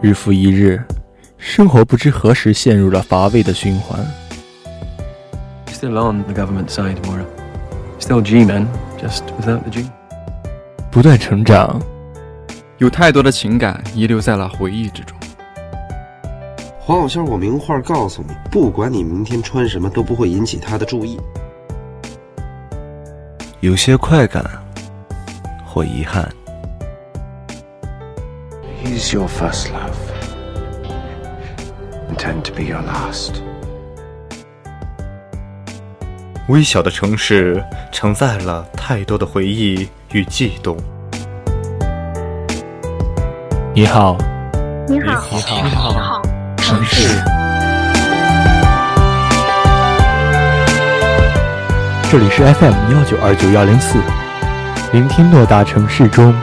日复一日，生活不知何时陷入了乏味的循环。Still on the government side, Mora. Still G-man, just without the G. 不断成长，有太多的情感遗留在了回忆之中。黄小仙，我明话告诉你，不管你明天穿什么，都不会引起他的注意。有些快感，或遗憾。He's your first love. Intend to be your last. 微小的城市承载了太多的回忆与悸动。你好，你好，你好，你好，城市。这里是 FM 幺九二九幺零四，聆听偌大城市中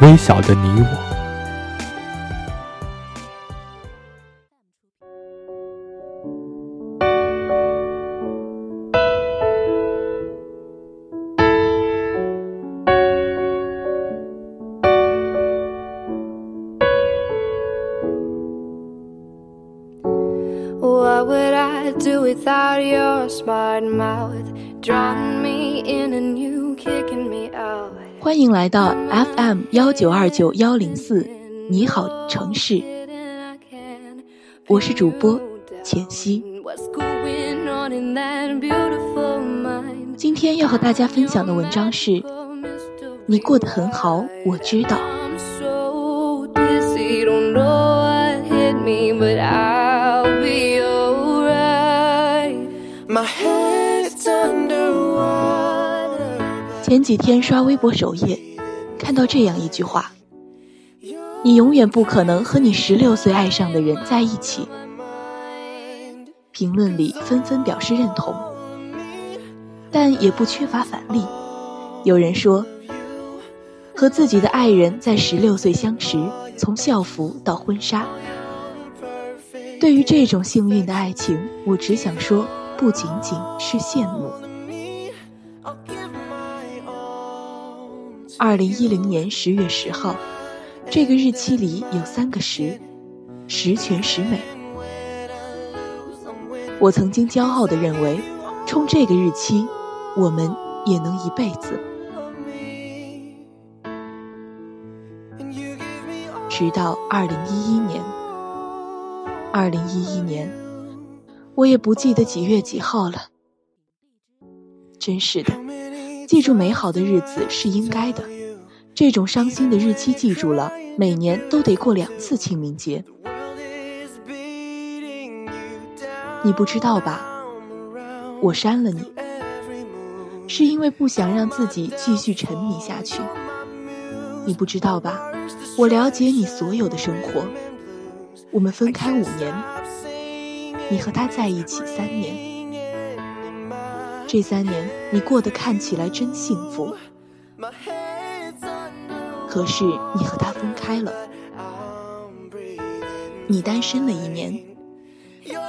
微小的你我。Without your smart mouth? Drown me in and you kicking me out. 欢迎来到 FM 幺九二九幺零四，你好城市，我是主播浅汐。What's going on in that beautiful mind? 今天要和大家分享的文章是：你过得很好，我知道。前几天刷微博首页，看到这样一句话：“你永远不可能和你十六岁爱上的人在一起。”评论里纷纷表示认同，但也不缺乏反例。有人说，和自己的爱人在十六岁相识，从校服到婚纱。对于这种幸运的爱情，我只想说，不仅仅是羡慕。二零一零年十月十号，这个日期里有三个十，十全十美。我曾经骄傲地认为，冲这个日期，我们也能一辈子。直到二零一一年，二零一一年，我也不记得几月几号了。真是的，记住美好的日子是应该的。这种伤心的日期记住了，每年都得过两次清明节。你不知道吧？我删了你，是因为不想让自己继续沉迷下去。你不知道吧？我了解你所有的生活。我们分开五年，你和他在一起三年。这三年你过得看起来真幸福，可是你和他分开了，你单身了一年，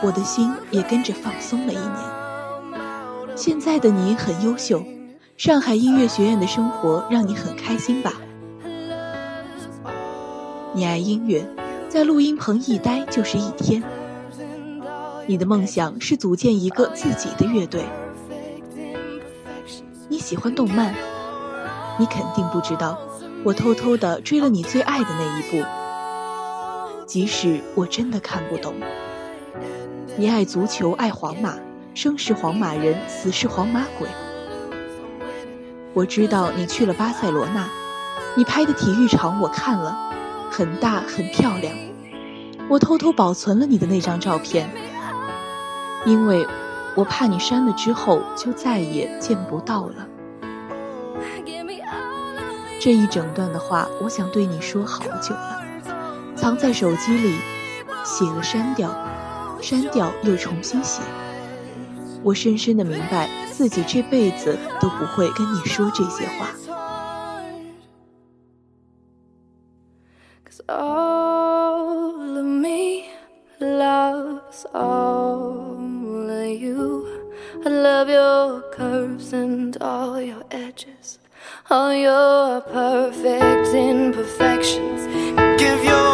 我的心也跟着放松了一年。现在的你很优秀，上海音乐学院的生活让你很开心吧？你爱音乐，在录音棚一待就是一天。你的梦想是组建一个自己的乐队。喜欢动漫，你肯定不知道，我偷偷的追了你最爱的那一部，即使我真的看不懂。你爱足球，爱皇马，生是皇马人，死是皇马鬼。我知道你去了巴塞罗那，你拍的体育场我看了。很大很漂亮，我偷偷保存了你的那张照片，因为我怕你删了之后就再也见不到了。这一整段的话，我想对你说好久了，藏在手机里，写了删掉，删掉又重新写。我深深的明白，自己这辈子都不会跟你说这些话。Cause all of me love's all of you. I love your curves and all your edges, Oh, all your perfect imperfections. Give your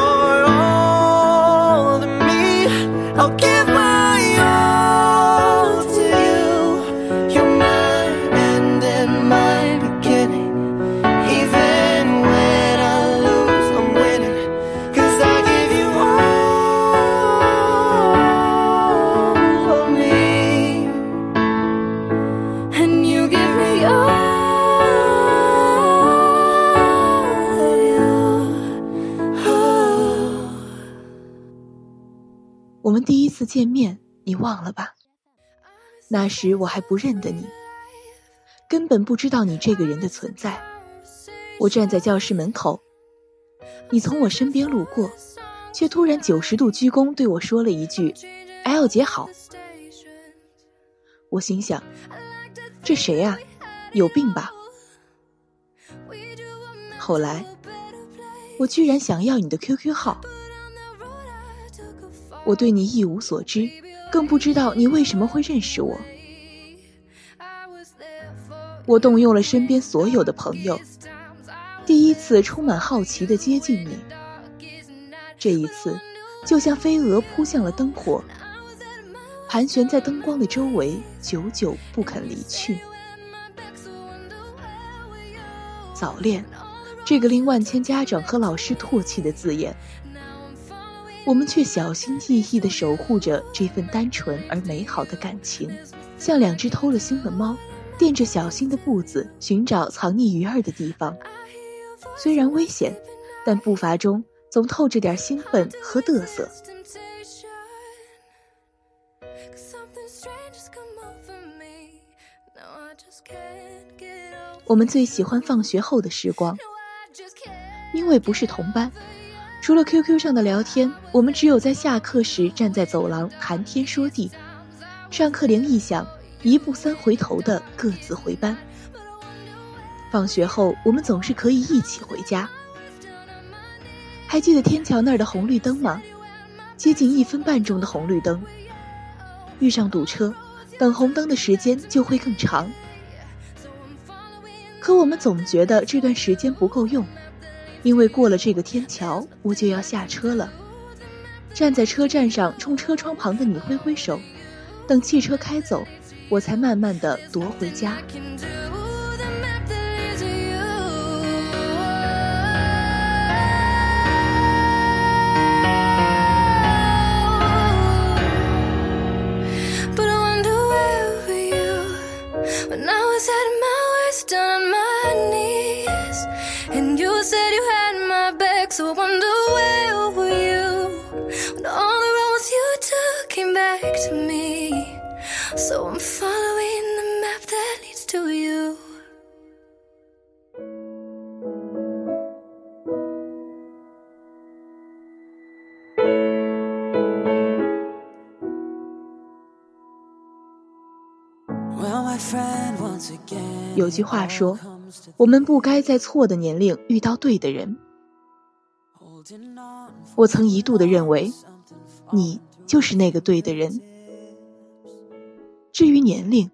见面，你忘了吧？那时我还不认得你，根本不知道你这个人的存在。我站在教室门口，你从我身边路过，却突然九十度鞠躬对我说了一句：“L 姐好。”我心想，这谁呀、有病吧？后来，我居然想要你的 QQ 号。我对你一无所知，更不知道你为什么会认识我。我动用了身边所有的朋友，第一次充满好奇地接近你。这一次，就像飞蛾扑向了灯火，盘旋在灯光的周围，久久不肯离去。早恋，这个令万千家长和老师唾弃的字眼。我们却小心翼翼地守护着这份单纯而美好的感情，像两只偷了腥的猫，垫着小心的步子寻找藏匿鱼儿的地方。虽然危险，但步伐中总透着点兴奋和嘚瑟。我们最喜欢放学后的时光，因为不是同班。除了 QQ 上的聊天，我们只有在下课时站在走廊谈天说地。上课铃一响，一步三回头的各自回班。放学后，我们总是可以一起回家。还记得天桥那儿的红绿灯吗？接近一分半钟的红绿灯，遇上堵车，等红灯的时间就会更长。可我们总觉得这段时间不够用。因为过了这个天桥，我就要下车了。站在车站上，冲车窗旁的你挥挥手，等汽车开走，我才慢慢的踱回家。有句话说，我们不该在错的年龄遇到对的人。我曾一度的认为，你就是那个对的人。至于年龄，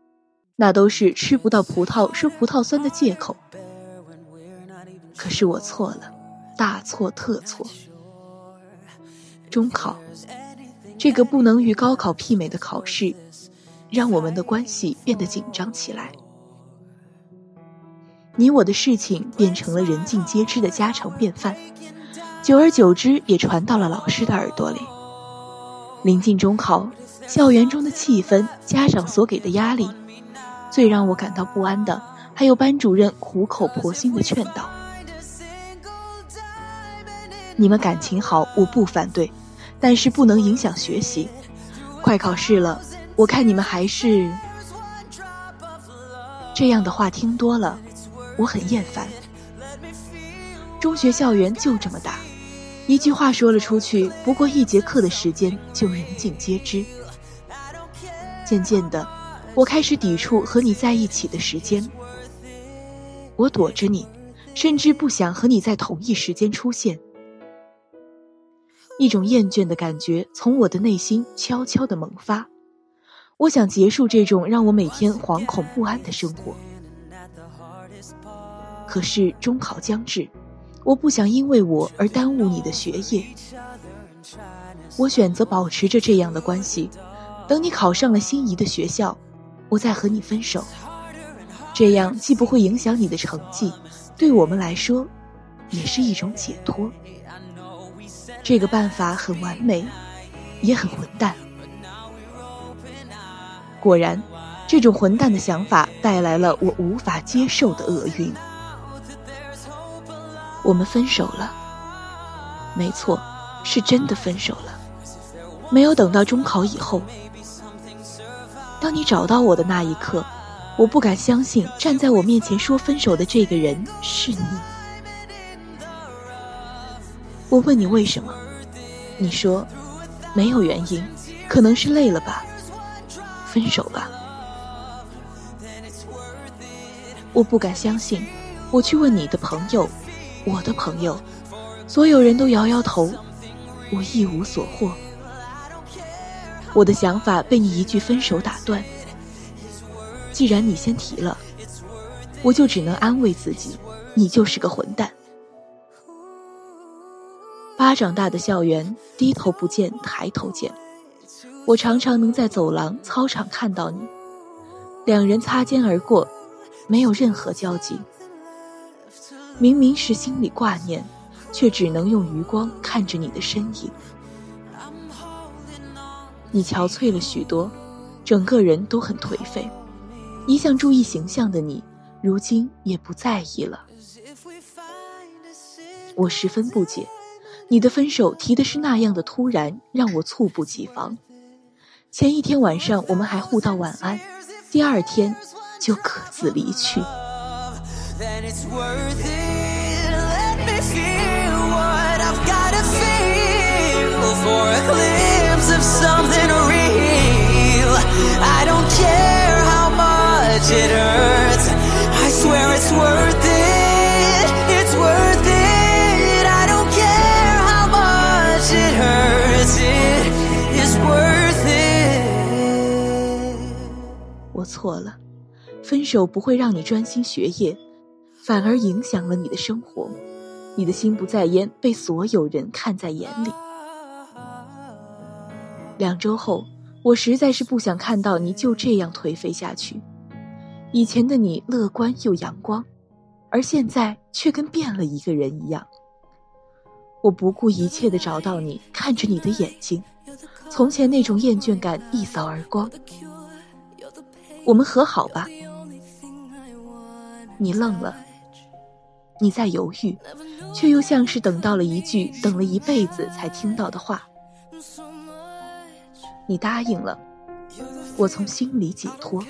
那都是吃不到葡萄说葡萄酸的借口。可是我错了，大错特错。中考，这个不能与高考媲美的考试，让我们的关系变得紧张起来。你我的事情变成了人尽皆知的家常便饭，久而久之也传到了老师的耳朵里。临近中考，校园中的气氛，家长所给的压力，最让我感到不安的，还有班主任苦口婆心的劝导。你们感情好，我不反对，但是不能影响学习。快考试了，我看你们还是这样的话听多了，我很厌烦。中学校园就这么大，一句话说了出去，不过一节课的时间就人尽皆知。渐渐的，我开始抵触和你在一起的时间，我躲着你，甚至不想和你在同一时间出现。一种厌倦的感觉从我的内心悄悄地萌发。我想结束这种让我每天惶恐不安的生活。可是中考将至，我不想因为我而耽误你的学业。我选择保持着这样的关系，等你考上了心仪的学校，我再和你分手。这样既不会影响你的成绩，对我们来说，也是一种解脱。这个办法很完美，也很混蛋。果然，这种混蛋的想法带来了我无法接受的厄运。我们分手了，没错，是真的分手了。没有等到中考以后，当你找到我的那一刻，我不敢相信站在我面前说分手的这个人是你。我问你为什么，你说没有原因，可能是累了吧。分手吧！我不敢相信，我去问你的朋友，我的朋友，所有人都摇摇头，我一无所获。我的想法被你一句分手打断。既然你先提了，我就只能安慰自己，你就是个混蛋。巴掌大的校园，低头不见抬头见。我常常能在走廊、操场看到你，两人擦肩而过，没有任何交集。明明是心里挂念，却只能用余光看着你的身影。你憔悴了许多，整个人都很颓废。一向注意形象的你，如今也不在意了。我十分不解，你的分手提的是那样的突然，让我猝不及防。前一天晚上，我们还互道晚安，第二天就各自离去。错了，分手不会让你专心学业，反而影响了你的生活。你的心不在焉，被所有人看在眼里。两周后，我实在是不想看到你就这样颓废下去。以前的你乐观又阳光，而现在却跟变了一个人一样。我不顾一切的找到你，看着你的眼睛，从前那种厌倦感一扫而光。我们和好吧。你愣了，你在犹豫，却又像是等到了一句等了一辈子才听到的话。你答应了，我从心里解脱。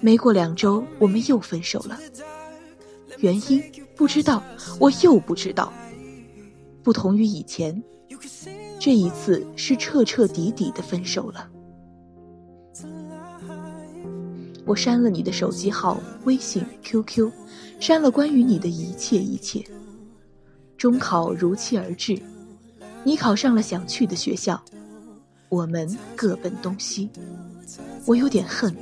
没过两周，我们又分手了。原因不知道，我又不知道。不同于以前，这一次是彻彻底底的分手了。我删了你的手机号、微信、QQ，删了关于你的一切一切。中考如期而至，你考上了想去的学校，我们各奔东西。我有点恨，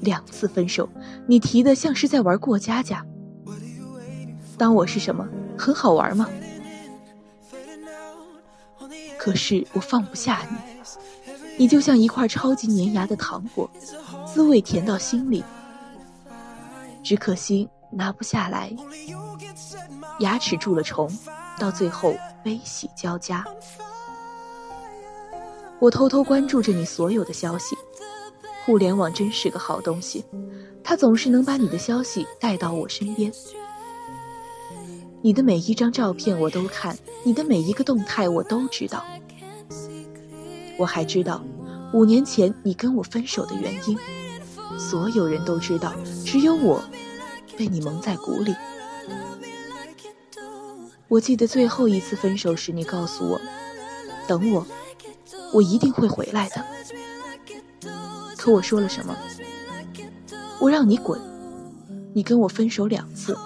两次分手，你提的像是在玩过家家。当我是什么？很好玩吗？可是我放不下你，你就像一块超级粘牙的糖果。滋味甜到心里，只可惜拿不下来，牙齿蛀了虫，到最后悲喜交加。我偷偷关注着你所有的消息，互联网真是个好东西，它总是能把你的消息带到我身边。你的每一张照片我都看，你的每一个动态我都知道。我还知道。五年前你跟我分手的原因，所有人都知道，只有我被你蒙在鼓里。我记得最后一次分手时，你告诉我，等我，我一定会回来的。可我说了什么？我让你滚。你跟我分手两次，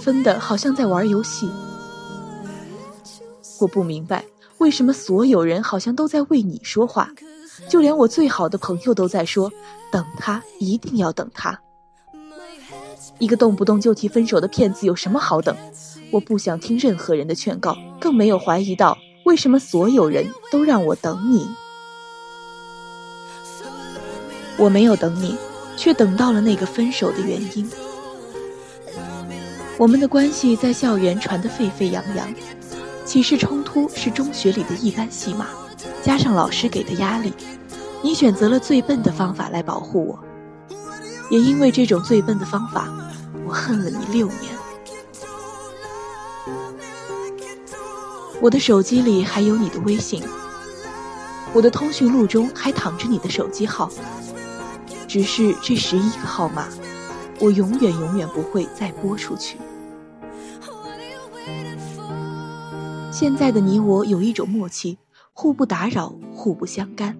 分的好像在玩游戏。我不明白，为什么所有人好像都在为你说话，就连我最好的朋友都在说，等他，一定要等他。一个动不动就提分手的骗子有什么好等？我不想听任何人的劝告，更没有怀疑到为什么所有人都让我等你。我没有等你，却等到了那个分手的原因。我们的关系在校园传得沸沸扬扬，起事冲突是中学里的一般戏码，加上老师给的压力，你选择了最笨的方法来保护我。也因为这种最笨的方法，我恨了你六年。我的手机里还有你的微信，我的通讯录中还躺着你的手机号。只是这十一个号码，我永远永远不会再拨出去。现在的你我有一种默契，互不打扰，互不相干。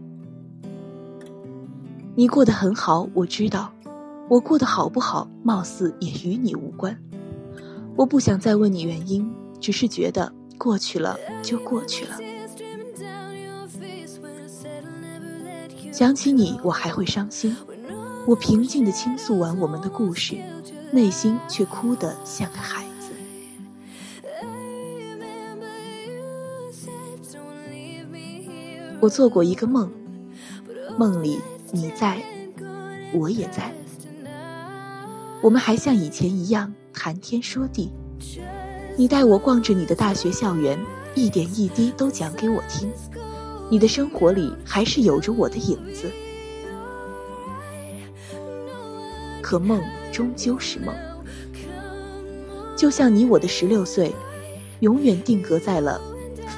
你过得很好，我知道；我过得好不好，貌似也与你无关。我不想再问你原因，只是觉得过去了就过去了。想起你，我还会伤心。我平静地倾诉完我们的故事，内心却哭得像个孩子。我做过一个梦，梦里你在，我也在。我们还像以前一样谈天说地，你带我逛着你的大学校园，一点一滴都讲给我听。你的生活里还是有着我的影子。可梦终究是梦，就像你我的十六岁，永远定格在了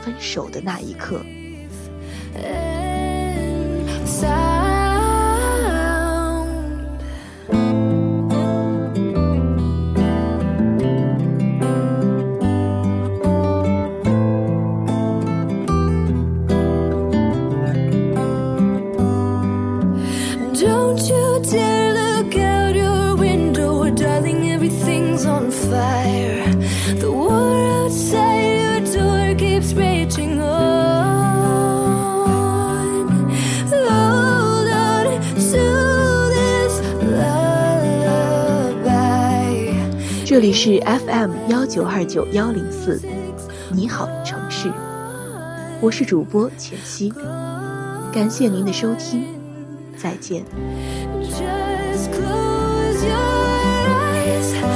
分手的那一刻。这里是 FM 幺九二九幺零四，你好城市，我是主播浅溪，感谢您的收听，再见。Ooh.